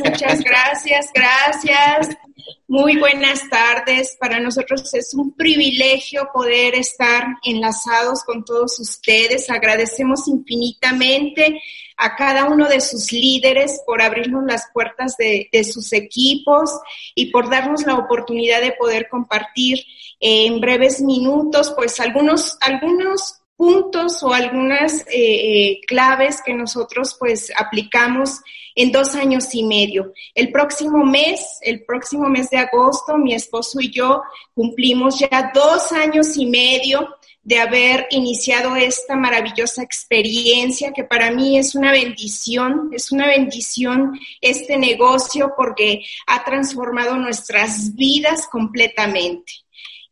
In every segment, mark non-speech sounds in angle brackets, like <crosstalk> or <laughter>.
Muchas, gracias, gracias. Muy buenas tardes. Para nosotros es un privilegio poder estar enlazados con todos ustedes. Agradecemos infinitamente a cada uno de sus líderes por abrirnos las puertas de, sus equipos y por darnos la oportunidad de poder compartir en breves minutos, pues algunos, algunos puntos o algunas eh, eh, claves que nosotros pues aplicamos en dos años y medio. El próximo mes, el próximo mes de agosto, mi esposo y yo cumplimos ya dos años y medio de haber iniciado esta maravillosa experiencia que para mí es una bendición, es una bendición este negocio porque ha transformado nuestras vidas completamente.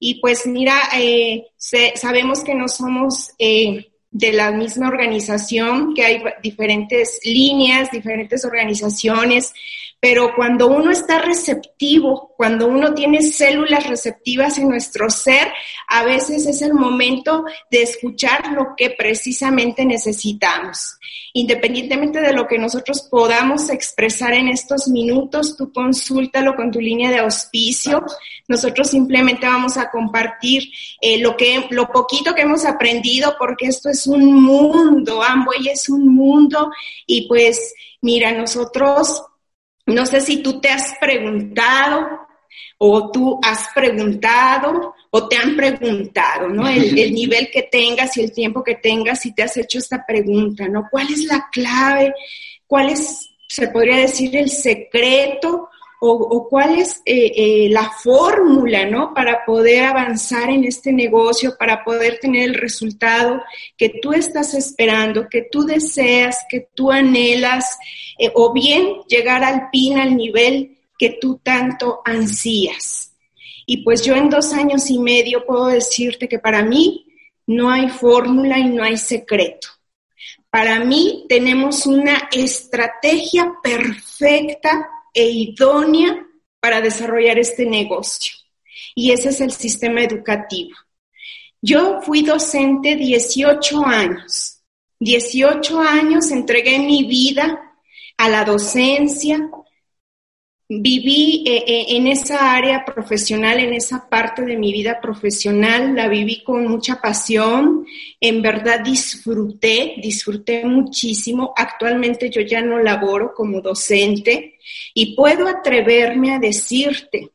Y pues mira, eh, sabemos que no somos eh, de la misma organización, que hay diferentes líneas, diferentes organizaciones, pero cuando uno está receptivo, cuando uno tiene células receptivas en nuestro ser, a veces es el momento de escuchar lo que precisamente necesitamos. Independientemente de lo que nosotros podamos expresar en estos minutos, tú consúltalo con tu línea de auspicio. Nosotros simplemente vamos a compartir eh, lo, que, lo poquito que hemos aprendido, porque esto es un mundo, Amway es un mundo y pues mira, nosotros no sé si tú te has preguntado o tú has preguntado o te han preguntado, ¿no? <laughs> El, nivel que tengas y el tiempo que tengas y te has hecho esta pregunta, ¿no? ¿Cuál es la clave? ¿Cuál es, se podría decir, el secreto o, cuál es eh, eh, la fórmula, ¿no? Para poder avanzar en este negocio, para poder tener el resultado que tú estás esperando, que tú deseas, que tú anhelas, eh, o bien llegar al pin, al nivel que tú tanto ansías. Y pues yo en dos años y medio puedo decirte que para mí no hay fórmula y no hay secreto. Para mí tenemos una estrategia perfecta e idónea para desarrollar este negocio. Y ese es el sistema educativo. Yo fui docente 18 años. 18 años entregué mi vida a la docencia, viví eh, eh, en esa área profesional, en esa parte de mi vida profesional, la viví con mucha pasión, en verdad disfruté, disfruté muchísimo. Actualmente yo ya no laboro como docente y puedo atreverme a decirte,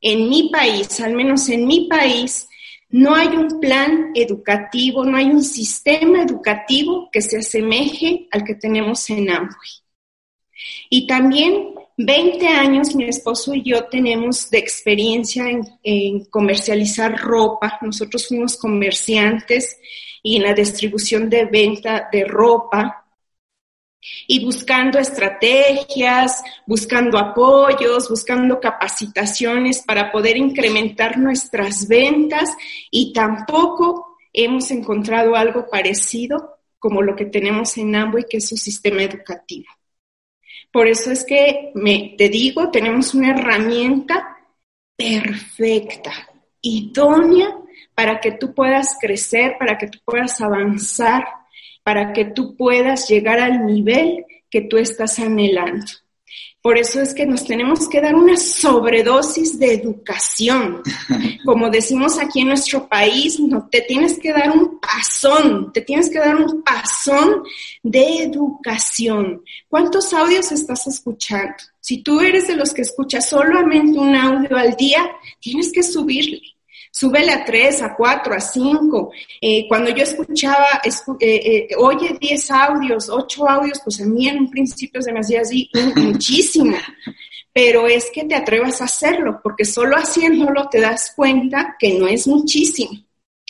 en mi país, al menos en mi país, no hay un plan educativo, no hay un sistema educativo que se asemeje al que tenemos en Amway. Y también 20 años mi esposo y yo tenemos de experiencia en, comercializar ropa. Nosotros fuimos comerciantes y en la distribución de venta de ropa y buscando estrategias, buscando apoyos, buscando capacitaciones para poder incrementar nuestras ventas y tampoco hemos encontrado algo parecido como lo que tenemos en Amway, que es su sistema educativo. Por eso es que me, te digo, tenemos una herramienta perfecta, idónea para que tú puedas crecer, para que tú puedas avanzar, para que tú puedas llegar al nivel que tú estás anhelando. Por eso es que nos tenemos que dar una sobredosis de educación. <laughs> Como decimos aquí en nuestro país, no te tienes que dar un pasón, te tienes que dar un pasón de educación. ¿Cuántos audios estás escuchando? Si tú eres de los que escuchas solamente un audio al día, tienes que subirle súbele a tres, a cuatro, a cinco. Eh, cuando yo escuchaba, eh, eh, oye, diez audios, ocho audios, pues a mí en un principio se me hacía así muchísimo. Pero es que te atrevas a hacerlo, porque solo haciéndolo te das cuenta que no es muchísimo.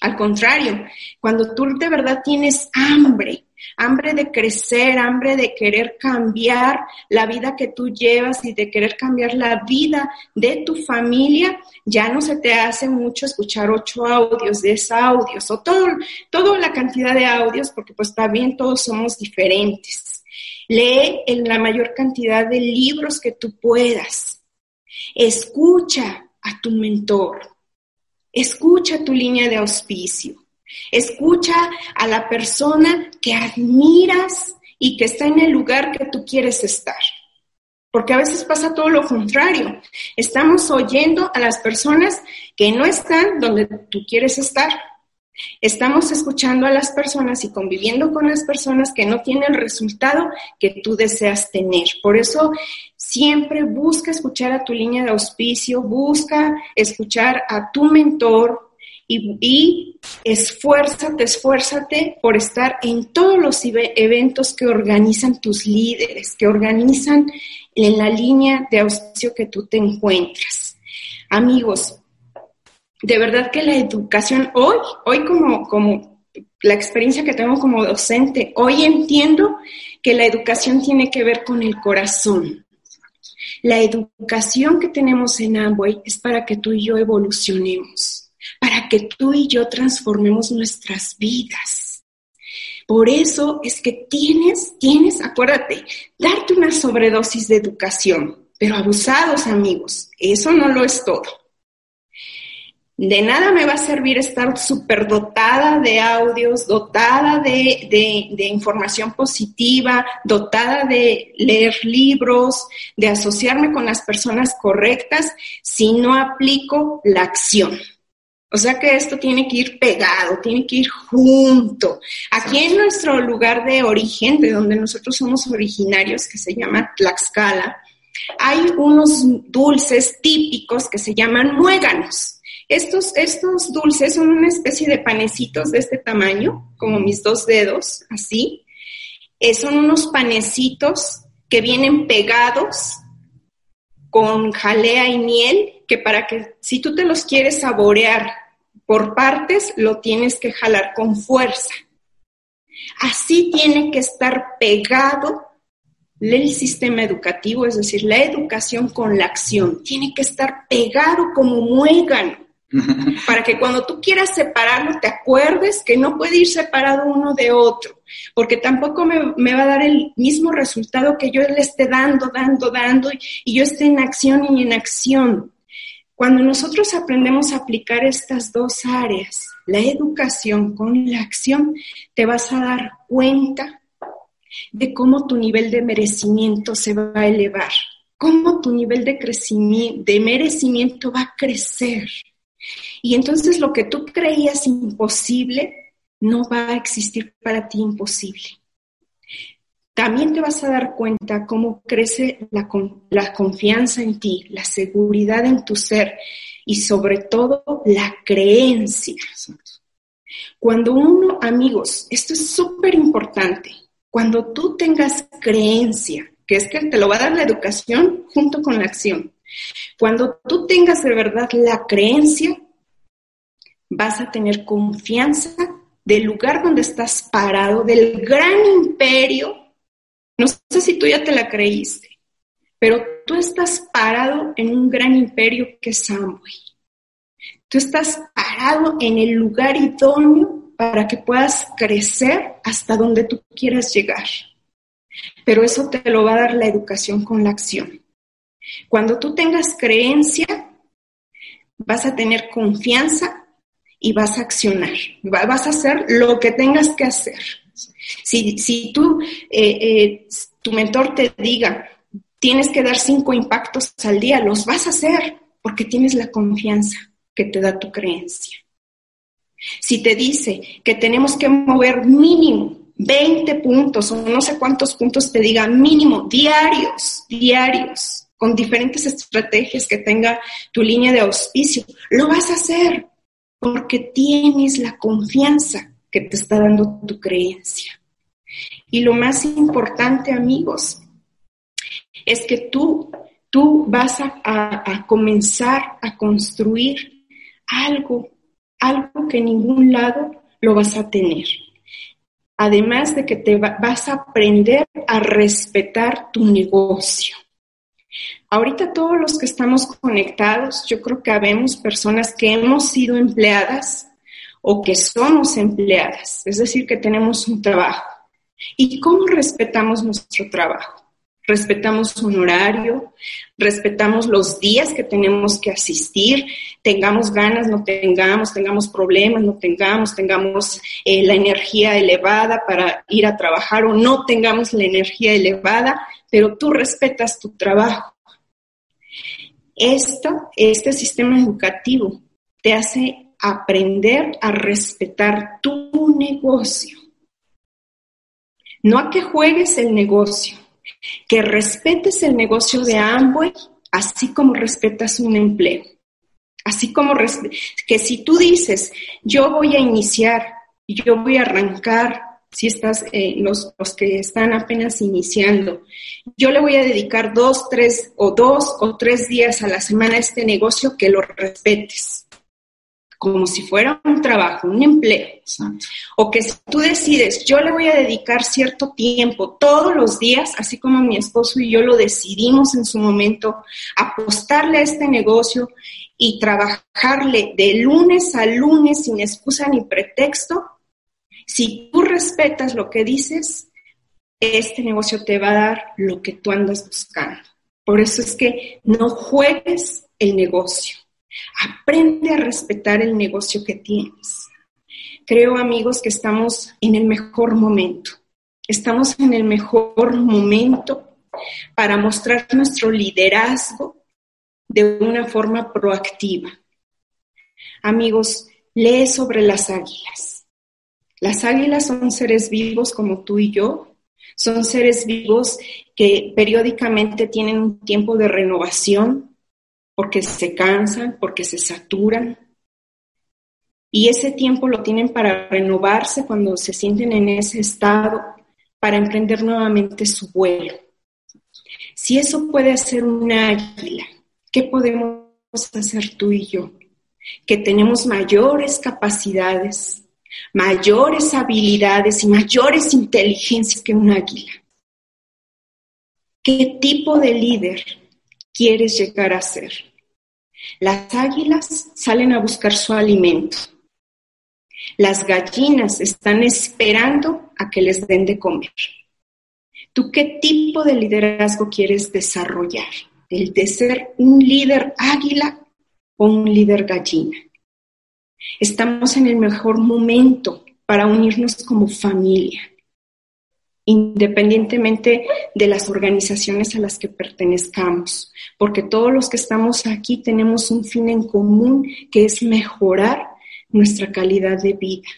Al contrario, cuando tú de verdad tienes hambre hambre de crecer, hambre de querer cambiar la vida que tú llevas y de querer cambiar la vida de tu familia, ya no se te hace mucho escuchar ocho audios, diez audios o todo, toda la cantidad de audios, porque pues también todos somos diferentes. Lee en la mayor cantidad de libros que tú puedas. Escucha a tu mentor. Escucha tu línea de auspicio. Escucha a la persona que admiras y que está en el lugar que tú quieres estar. porque a veces pasa todo lo contrario. Estamos oyendo a las personas que no están donde tú quieres estar. Estamos escuchando a las personas y conviviendo con las personas que no tienen el resultado que tú deseas tener. Por eso siempre busca escuchar a tu línea de auspicio, busca escuchar a tu mentor y, esfuérzate, esfuérzate por estar en todos los eventos que organizan tus líderes, que organizan en la línea de auspicio que tú te encuentras. Amigos, de verdad que la educación, hoy, hoy como, como la experiencia que tengo como docente, hoy entiendo que la educación tiene que ver con el corazón. La educación que tenemos en Amway es para que tú y yo evolucionemos, para que tú y yo transformemos nuestras vidas. Por eso es que tienes, tienes, acuérdate, darte una sobredosis de educación, pero abusados amigos, eso no lo es todo. De nada me va a servir estar súper dotada de audios, dotada de, de, información positiva, dotada de leer libros, de asociarme con las personas correctas si no aplico la acción. O sea que esto tiene que ir pegado, tiene que ir junto. Aquí en nuestro lugar de origen, de donde nosotros somos originarios, que se llama Tlaxcala, hay unos dulces típicos que se llaman muéganos. Estos, estos dulces son una especie de panecitos de este tamaño, como mis dos dedos, así. Eh, son unos panecitos que vienen pegados con jalea y miel, que para que si tú te los quieres saborear por partes, lo tienes que jalar con fuerza. Así tiene que estar pegado el sistema educativo, es decir, la educación con la acción. Tiene que estar pegado como muégano <laughs> para que cuando tú quieras separarlo te acuerdes que no puede ir separado uno de otro, porque tampoco me, va a dar el mismo resultado que yo le esté dando, dando, dando y, yo esté en acción y en acción. Cuando nosotros aprendemos a aplicar estas dos áreas, la educación con la acción, te vas a dar cuenta de cómo tu nivel de merecimiento se va a elevar, cómo tu nivel de crecimiento, de merecimiento va a crecer. Y entonces lo que tú creías imposible no va a existir para ti imposible. También te vas a dar cuenta cómo crece la, confianza en ti, la seguridad en tu ser y sobre todo la creencia. Cuando uno, amigos, esto es súper importante, cuando tú tengas creencia, que es que te lo va a dar la educación junto con la acción, cuando tú tengas de verdad la creencia, vas a tener confianza del lugar donde estás parado, del gran imperio. No sé si tú ya te la creíste, pero tú estás parado en un gran imperio que es Amway. Tú estás parado en el lugar idóneo para que puedas crecer hasta donde tú quieras llegar. Pero eso te lo va a dar la educación con la acción. Cuando tú tengas creencia, vas a tener confianza y vas a accionar, vas a hacer lo que tengas que hacer. Si, si tú, eh, eh, tu mentor te diga, tienes que dar cinco impactos al día, los vas a hacer porque tienes la confianza que te da tu creencia. Si te dice que tenemos que mover mínimo 20 puntos o no sé cuántos puntos te diga mínimo diarios, diarios, con diferentes estrategias que tenga tu línea de auspicio, lo vas a hacer porque tienes la confianza que te está dando tu creencia. Y lo más importante, amigos, es que tú, tú vas a, a comenzar a construir algo, algo que en ningún lado lo vas a tener. Además de que te vas a aprender a respetar tu negocio. Ahorita todos los que estamos conectados, yo creo que habemos personas que hemos sido empleadas o que somos empleadas, es decir, que tenemos un trabajo. ¿Y cómo respetamos nuestro trabajo? respetamos un horario, respetamos los días que tenemos que asistir, tengamos ganas, no tengamos, tengamos problemas, no tengamos, tengamos eh, la energía elevada para ir a trabajar o no tengamos la energía elevada, pero tú respetas tu trabajo. Esto, este sistema educativo te hace aprender a respetar tu negocio. No a que juegues el negocio, que respetes el negocio de Amway, así como respetas un empleo. Así como que si tú dices, yo voy a iniciar, yo voy a arrancar, si estás, eh, los, los que están apenas iniciando, yo le voy a dedicar dos, tres o dos o tres días a la semana a este negocio que lo respetes como si fuera un trabajo, un empleo. O que si tú decides, yo le voy a dedicar cierto tiempo todos los días, así como mi esposo y yo lo decidimos en su momento, apostarle a este negocio y trabajarle de lunes a lunes sin excusa ni pretexto, si tú respetas lo que dices, este negocio te va a dar lo que tú andas buscando. Por eso es que no juegues el negocio Aprende a respetar el negocio que tienes. Creo, amigos, que estamos en el mejor momento. Estamos en el mejor momento para mostrar nuestro liderazgo de una forma proactiva. Amigos, lee sobre las águilas. Las águilas son seres vivos como tú y yo. Son seres vivos que periódicamente tienen un tiempo de renovación, porque se cansan, porque se saturan. Y ese tiempo lo tienen para renovarse cuando se sienten en ese estado, para emprender nuevamente su vuelo. Si eso puede hacer una águila, ¿qué podemos hacer tú y yo? Que tenemos mayores capacidades, mayores habilidades y mayores inteligencias que un águila. ¿Qué tipo de líder quieres llegar a ser. Las águilas salen a buscar su alimento. Las gallinas están esperando a que les den de comer. ¿Tú qué tipo de liderazgo quieres desarrollar? ¿El de ser un líder águila o un líder gallina? Estamos en el mejor momento para unirnos como familia independientemente de las organizaciones a las que pertenezcamos, porque todos los que estamos aquí tenemos un fin en común que es mejorar nuestra calidad de vida.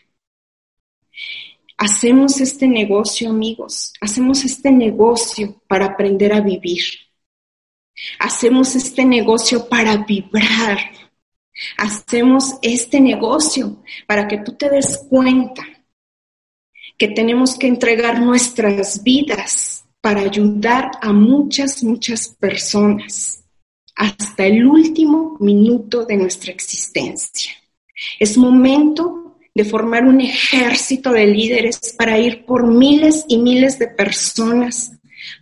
Hacemos este negocio, amigos, hacemos este negocio para aprender a vivir. Hacemos este negocio para vibrar. Hacemos este negocio para que tú te des cuenta que tenemos que entregar nuestras vidas para ayudar a muchas, muchas personas hasta el último minuto de nuestra existencia. Es momento de formar un ejército de líderes para ir por miles y miles de personas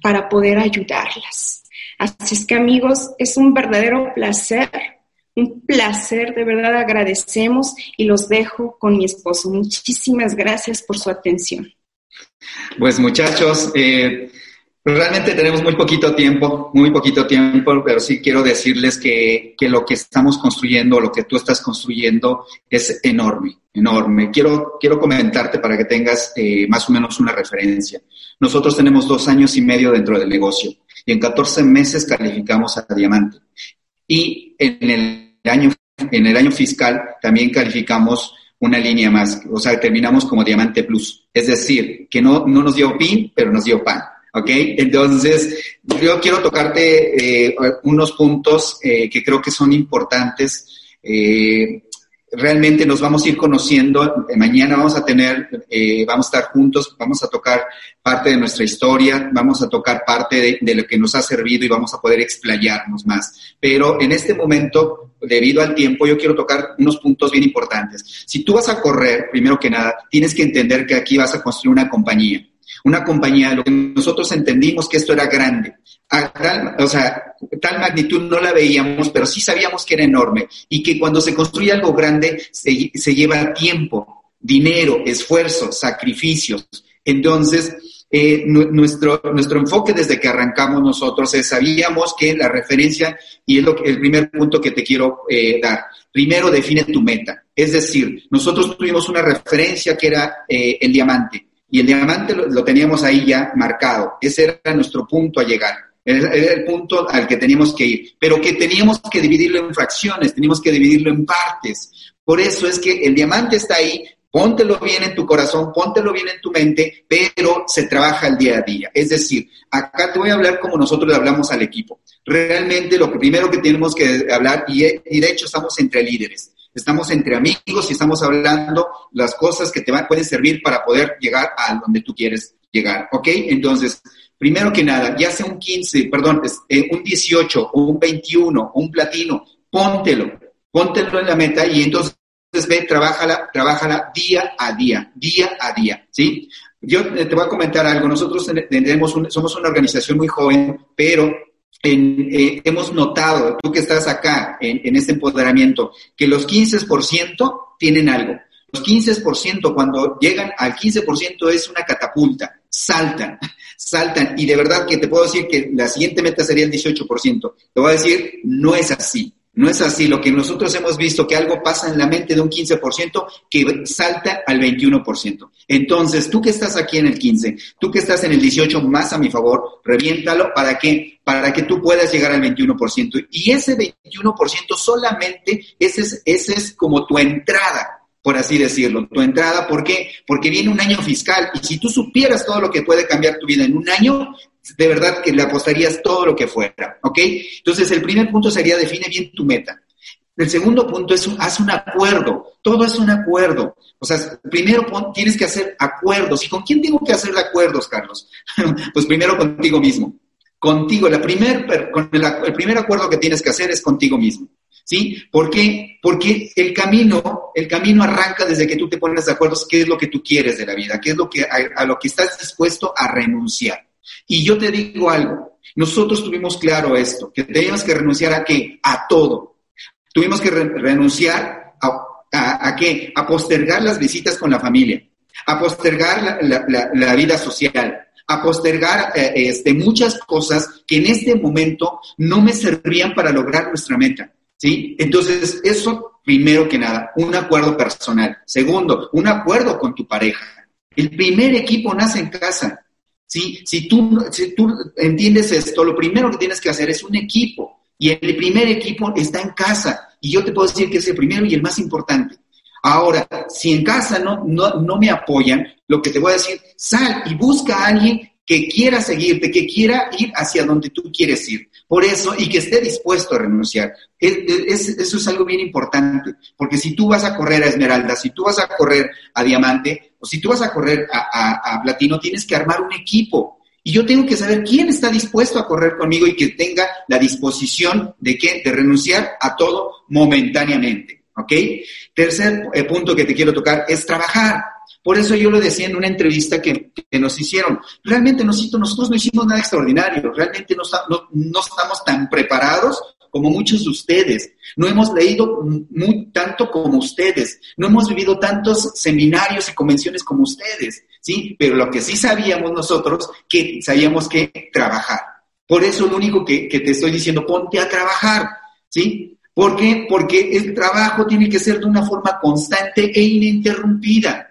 para poder ayudarlas. Así es que amigos, es un verdadero placer un placer, de verdad agradecemos y los dejo con mi esposo. Muchísimas gracias por su atención. Pues muchachos, eh, realmente tenemos muy poquito tiempo, muy poquito tiempo, pero sí quiero decirles que, lo que estamos construyendo, lo que tú estás construyendo es enorme, enorme. Quiero, quiero comentarte para que tengas eh, más o menos una referencia. Nosotros tenemos dos años y medio dentro del negocio y en 14 meses calificamos a diamante. Y en el año, en el año fiscal también calificamos una línea más, o sea, terminamos como Diamante Plus. Es decir, que no, no nos dio PIN, pero nos dio PAN. ¿Ok? Entonces, yo quiero tocarte eh, unos puntos eh, que creo que son importantes. Eh, realmente nos vamos a ir conociendo. Mañana vamos a tener, eh, vamos a estar juntos, vamos a tocar parte de nuestra historia, vamos a tocar parte de, lo que nos ha servido y vamos a poder explayarnos más. Pero en este momento, debido al tiempo, yo quiero tocar unos puntos bien importantes. Si tú vas a correr, primero que nada, tienes que entender que aquí vas a construir una compañía una compañía, lo que nosotros entendimos que esto era grande. o sea, tal magnitud no la veíamos, pero sí sabíamos que era enorme y que cuando se construye algo grande se, lleva tiempo, dinero, esfuerzo, sacrificios. Entonces, eh, nuestro, nuestro enfoque desde que arrancamos nosotros es, sabíamos que la referencia, y es lo que, el primer punto que te quiero eh, dar, primero define tu meta. Es decir, nosotros tuvimos una referencia que era eh, el diamante, y el diamante lo, teníamos ahí ya marcado. Ese era nuestro punto a llegar. Era el punto al que teníamos que ir, pero que teníamos que dividirlo en fracciones, teníamos que dividirlo en partes. Por eso es que el diamante está ahí, póntelo bien en tu corazón, póntelo bien en tu mente, pero se trabaja el día a día. Es decir, acá te voy a hablar como nosotros le hablamos al equipo. Realmente lo primero que tenemos que hablar, y, de hecho estamos entre líderes, estamos entre amigos y estamos hablando las cosas que te pueden servir para poder llegar a donde tú quieres llegar, ¿ok? Entonces, primero que nada, ya sea un 15, perdón, eh, un 18 o un 21 o un platino, póntelo, póntelo en la meta y entonces ve, trabájala, trabájala día a día, día a día, ¿sí? Yo te voy a comentar algo. Nosotros tenemos somos una organización muy joven, pero eh, hemos notado, tú que estás acá en, en este empoderamiento, que los 15% tienen algo. Los 15%, cuando llegan al 15%, es una catapulta. Saltan, <laughs> saltan. Y de verdad que te puedo decir que la siguiente meta sería el 18%. Te voy a decir, no es así. No es así. Lo que nosotros hemos visto, que algo pasa en la mente de un 15% que salta al 21%. Entonces, tú que estás aquí en el 15, tú que estás en el 18 más a mi favor, reviéntalo para que, para que tú puedas llegar al 21%. Y ese 21% solamente, ese es, ese es como tu entrada por así decirlo, tu entrada. ¿Por qué? Porque viene un año fiscal y si tú supieras todo lo que puede cambiar tu vida en un año, de verdad que le apostarías todo lo que fuera, ¿ok? Entonces, el primer punto sería define bien tu meta. El segundo punto es haz un acuerdo. Todo es un acuerdo. O sea, primero tienes que hacer acuerdos. ¿Y con quién tengo que hacer acuerdos, Carlos? <laughs> pues primero contigo mismo. Contigo. El primer acuerdo que tienes que hacer es contigo mismo. ¿Sí? ¿Por qué? Porque el camino, el camino arranca desde que tú te pones de acuerdo qué es lo que tú quieres de la vida, qué es lo que, a, lo que estás dispuesto a renunciar. Y yo te digo algo, nosotros tuvimos claro esto, que teníamos que renunciar a qué? A todo. Tuvimos que renunciar a, a, qué? A postergar las visitas con la familia, a postergar la, vida social, a postergar eh, este, muchas cosas que en este momento no me servían para lograr nuestra meta. ¿Sí? Entonces, eso, primero que nada, un acuerdo personal. Segundo, un acuerdo con tu pareja. El primer equipo nace en casa. ¿Sí? Si, tú, si tú entiendes esto, lo primero que tienes que hacer es un equipo. Y el primer equipo está en casa. Y yo te puedo decir que es el primero y el más importante. Ahora, si en casa no, no, no me apoyan, lo que te voy a decir, sal y busca a alguien que quiera seguirte, que quiera ir hacia donde tú quieres ir. Por eso, y que esté dispuesto a renunciar. eso es algo bien importante, porque si tú vas a correr a Esmeralda, si tú vas a correr a Diamante, o si tú vas a correr a, Platino, tienes que armar un equipo. Y yo tengo que saber quién está dispuesto a correr conmigo y que tenga la disposición de, qué, de renunciar a todo momentáneamente. ¿Ok? Tercer eh, punto que te quiero tocar es trabajar. Por eso yo lo decía en una entrevista que, nos hicieron. Realmente nosotros, no hicimos nada extraordinario, realmente no, estamos tan preparados como muchos de ustedes. No hemos leído muy, tanto como ustedes, no hemos vivido tantos seminarios y convenciones como ustedes, ¿sí? Pero lo que sí sabíamos nosotros, que sabíamos que trabajar. Por eso lo único que, que te estoy diciendo, ponte a trabajar, ¿sí? ¿Por qué? Porque el trabajo tiene que ser de una forma constante e ininterrumpida.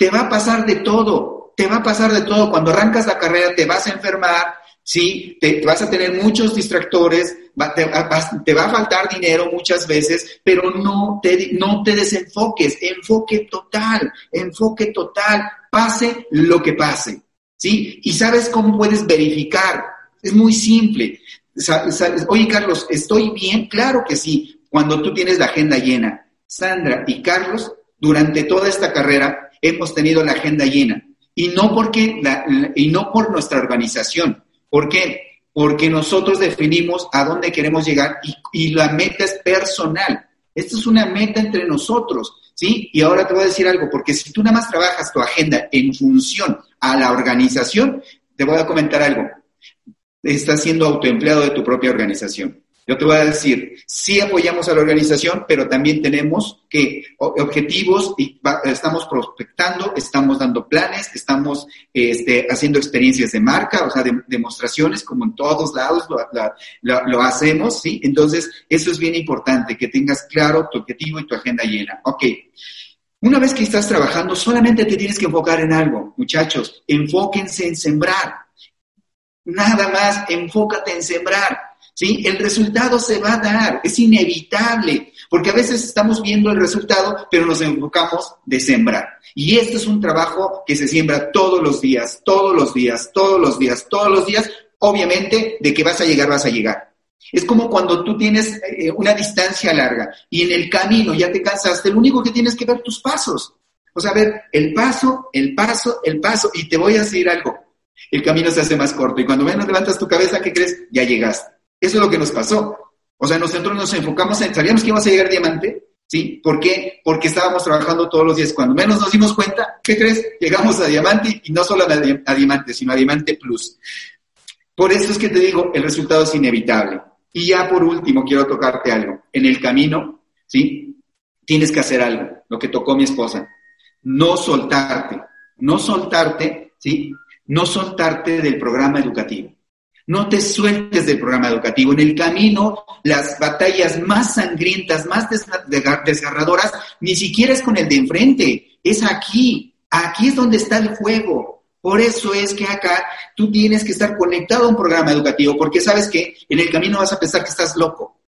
Te va a pasar de todo, te va a pasar de todo. Cuando arrancas la carrera te vas a enfermar, ¿sí? Te, vas a tener muchos distractores, te, va a faltar dinero muchas veces, pero no te, no te desenfoques, enfoque total, enfoque total, pase lo que pase, ¿sí? Y sabes cómo puedes verificar, es muy simple. Oye, Carlos, ¿estoy bien? Claro que sí, cuando tú tienes la agenda llena. Sandra y Carlos, durante toda esta carrera, hemos tenido la agenda llena. Y no, porque y no por nuestra organización. ¿Por qué? Porque nosotros definimos a dónde queremos llegar y, la meta es personal. Esto es una meta entre nosotros, ¿sí? Y ahora te voy a decir algo, porque si tú nada más trabajas tu agenda en función a la organización, te voy a comentar algo. Estás siendo autoempleado de tu propia organización. Yo te voy a decir, sí apoyamos a la organización, pero también tenemos que objetivos y estamos prospectando, estamos dando planes, estamos este, haciendo experiencias de marca, o sea, demostraciones como en todos lados lo, lo, hacemos, ¿sí? Entonces, eso es bien importante, que tengas claro tu objetivo y tu agenda llena. Ok. Una vez que estás trabajando, solamente te tienes que enfocar en algo. Muchachos, enfóquense en sembrar. Nada más, enfócate en sembrar. ¿Sí? El resultado se va a dar, es inevitable, porque a veces estamos viendo el resultado, pero nos enfocamos de sembrar. Y esto es un trabajo que se siembra todos los días, todos los días, todos los días, todos los días. Obviamente, de que vas a llegar, vas a llegar. Es como cuando tú tienes eh, una distancia larga y en el camino ya te cansaste, lo único que tienes que ver tus pasos. O sea, ver el paso, el paso, el paso, y te voy a decir algo. El camino se hace más corto y cuando menos levantas tu cabeza, ¿qué crees? Ya llegaste. Eso es lo que nos pasó. O sea, nosotros nos enfocamos en, sabíamos que íbamos a llegar a diamante, ¿sí? ¿Por qué? Porque estábamos trabajando todos los días. Cuando menos nos dimos cuenta, ¿qué crees? Llegamos a diamante y no solo a, diamante, sino a diamante plus. Por eso es que te digo, el resultado es inevitable. Y ya por último, quiero tocarte algo. En el camino, ¿sí? Tienes que hacer algo, lo que tocó mi esposa. No soltarte, no soltarte, ¿sí? No soltarte del programa educativo. No te sueltes del programa educativo. En el camino, las batallas más sangrientas, más desgarradoras, ni siquiera es con el de enfrente, es aquí. Aquí es donde está el juego. Por eso es que acá tú tienes que estar conectado a un programa educativo, porque sabes que en el camino vas a pensar que estás loco,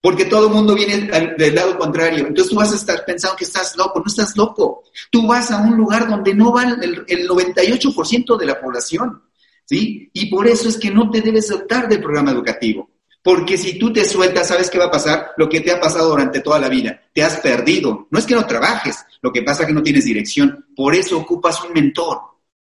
porque todo el mundo viene del lado contrario. Entonces tú vas a estar pensando que estás loco, no estás loco. Tú vas a un lugar donde no va el, el 98% de la población. ¿Sí? Y por eso es que no te debes soltar del programa educativo. Porque si tú te sueltas, ¿sabes qué va a pasar? Lo que te ha pasado durante toda la vida. Te has perdido. No es que no trabajes, lo que pasa es que no tienes dirección. Por eso ocupas un mentor.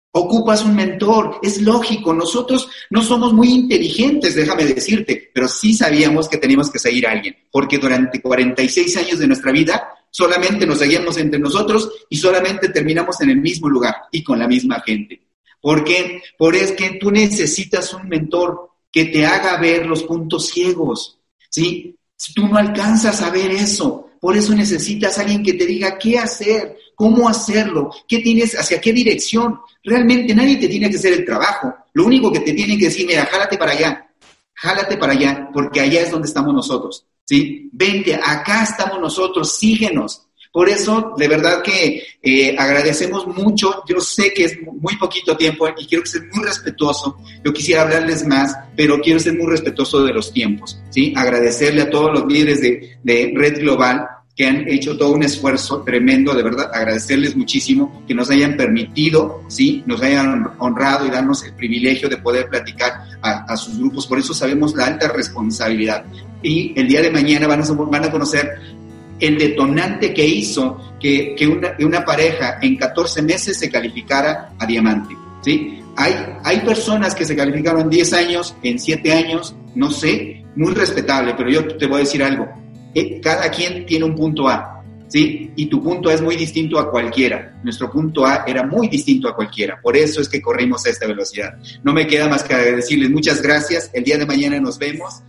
Ocupas un mentor. Es lógico. Nosotros no somos muy inteligentes, déjame decirte, pero sí sabíamos que teníamos que seguir a alguien. Porque durante 46 años de nuestra vida solamente nos seguíamos entre nosotros y solamente terminamos en el mismo lugar y con la misma gente. ¿Por qué? Por es que tú necesitas un mentor que te haga ver los puntos ciegos, ¿sí? Si tú no alcanzas a ver eso, por eso necesitas a alguien que te diga qué hacer, cómo hacerlo, qué tienes, hacia qué dirección. Realmente nadie te tiene que hacer el trabajo. Lo único que te tienen que decir, mira, jálate para allá, jálate para allá, porque allá es donde estamos nosotros, ¿sí? Vente, acá estamos nosotros, síguenos. Por eso, de verdad que eh, agradecemos mucho. Yo sé que es muy poquito tiempo y quiero ser muy respetuoso. Yo quisiera hablarles más, pero quiero ser muy respetuoso de los tiempos. ¿sí? Agradecerle a todos los líderes de, de Red Global que han hecho todo un esfuerzo tremendo, de verdad, agradecerles muchísimo que nos hayan permitido, sí, nos hayan honrado y darnos el privilegio de poder platicar a, a sus grupos. Por eso sabemos la alta responsabilidad. Y el día de mañana van a, van a conocer el detonante que hizo que, una, pareja en 14 meses se calificara a diamante. ¿sí? Hay, hay personas que se calificaron en 10 años, en 7 años, no sé, muy respetable, pero yo te voy a decir algo. Eh, cada quien tiene un punto A. ¿Sí? Y tu punto A es muy distinto a cualquiera. Nuestro punto A era muy distinto a cualquiera. Por eso es que corrimos a esta velocidad. No me queda más que decirles muchas gracias. El día de mañana nos vemos.